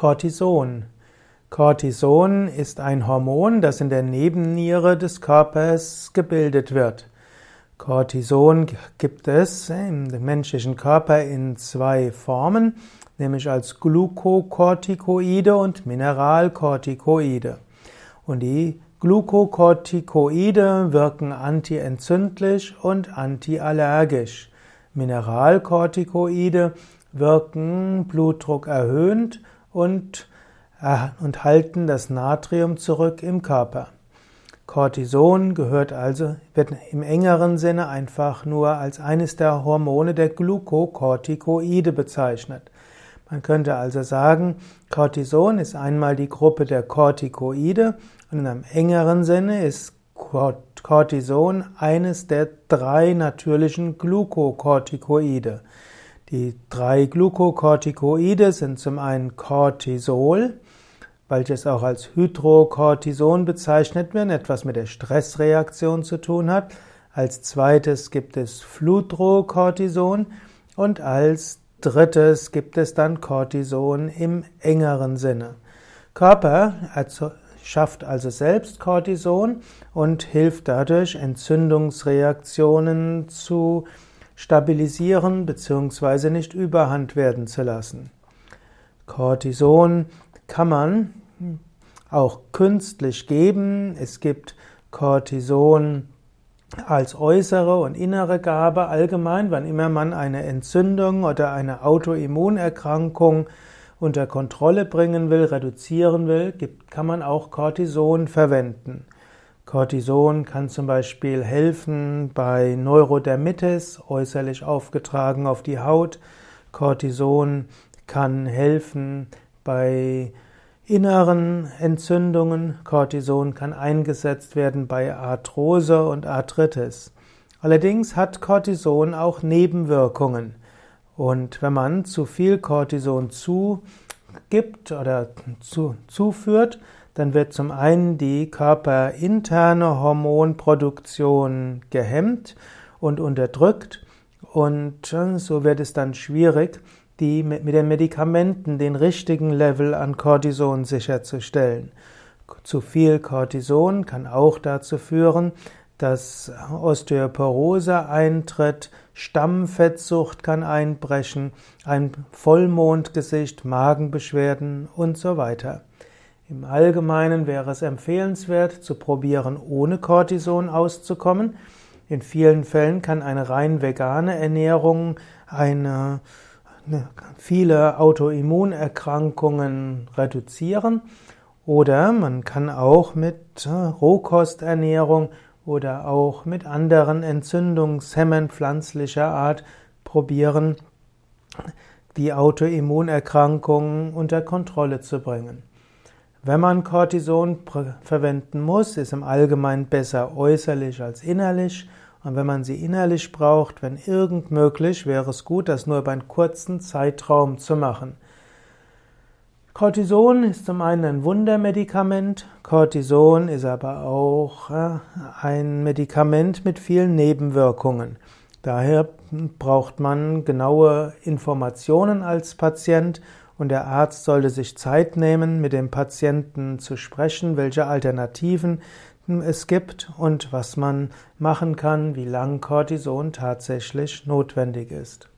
Cortison. Cortison ist ein Hormon, das in der Nebenniere des Körpers gebildet wird. Cortison gibt es im menschlichen Körper in zwei Formen, nämlich als Glukokortikoide und Mineralkortikoide. Und die Glukokortikoide wirken antientzündlich und antiallergisch. Mineralkortikoide wirken Blutdruck erhöhend und, äh, und halten das Natrium zurück im Körper. Cortison gehört also, wird im engeren Sinne einfach nur als eines der Hormone der Glukokortikoide bezeichnet. Man könnte also sagen, Cortison ist einmal die Gruppe der Corticoide und in einem engeren Sinne ist Cortison eines der drei natürlichen Glukokortikoide. Die drei Glukokortikoide sind zum einen Cortisol, welches auch als Hydrocortison bezeichnet wird, etwas mit der Stressreaktion zu tun hat. Als zweites gibt es Fludrocortison und als drittes gibt es dann Cortison im engeren Sinne. Körper schafft also selbst Cortison und hilft dadurch Entzündungsreaktionen zu stabilisieren bzw. nicht überhand werden zu lassen. Cortison kann man auch künstlich geben. Es gibt Cortison als äußere und innere Gabe allgemein, wann immer man eine Entzündung oder eine Autoimmunerkrankung unter Kontrolle bringen will, reduzieren will, kann man auch Cortison verwenden. Cortison kann zum Beispiel helfen bei Neurodermitis, äußerlich aufgetragen auf die Haut. Cortison kann helfen bei inneren Entzündungen. Cortison kann eingesetzt werden bei Arthrose und Arthritis. Allerdings hat Cortison auch Nebenwirkungen. Und wenn man zu viel Cortison zugibt oder zu, zuführt, dann wird zum einen die körperinterne Hormonproduktion gehemmt und unterdrückt und äh, so wird es dann schwierig, die mit den Medikamenten den richtigen Level an Cortison sicherzustellen. Zu viel Cortison kann auch dazu führen, dass Osteoporose eintritt, Stammfettsucht kann einbrechen, ein Vollmondgesicht, Magenbeschwerden und so weiter. Im Allgemeinen wäre es empfehlenswert zu probieren, ohne Cortison auszukommen. In vielen Fällen kann eine rein vegane Ernährung eine, eine, viele Autoimmunerkrankungen reduzieren. Oder man kann auch mit äh, Rohkosternährung oder auch mit anderen Entzündungshemmern pflanzlicher Art probieren, die Autoimmunerkrankungen unter Kontrolle zu bringen. Wenn man Cortison verwenden muss, ist im Allgemeinen besser äußerlich als innerlich. Und wenn man sie innerlich braucht, wenn irgend möglich, wäre es gut, das nur über einen kurzen Zeitraum zu machen. Cortison ist zum einen ein Wundermedikament. Cortison ist aber auch äh, ein Medikament mit vielen Nebenwirkungen. Daher braucht man genaue Informationen als Patient und der Arzt sollte sich Zeit nehmen, mit dem Patienten zu sprechen, welche Alternativen es gibt und was man machen kann, wie lang Cortison tatsächlich notwendig ist.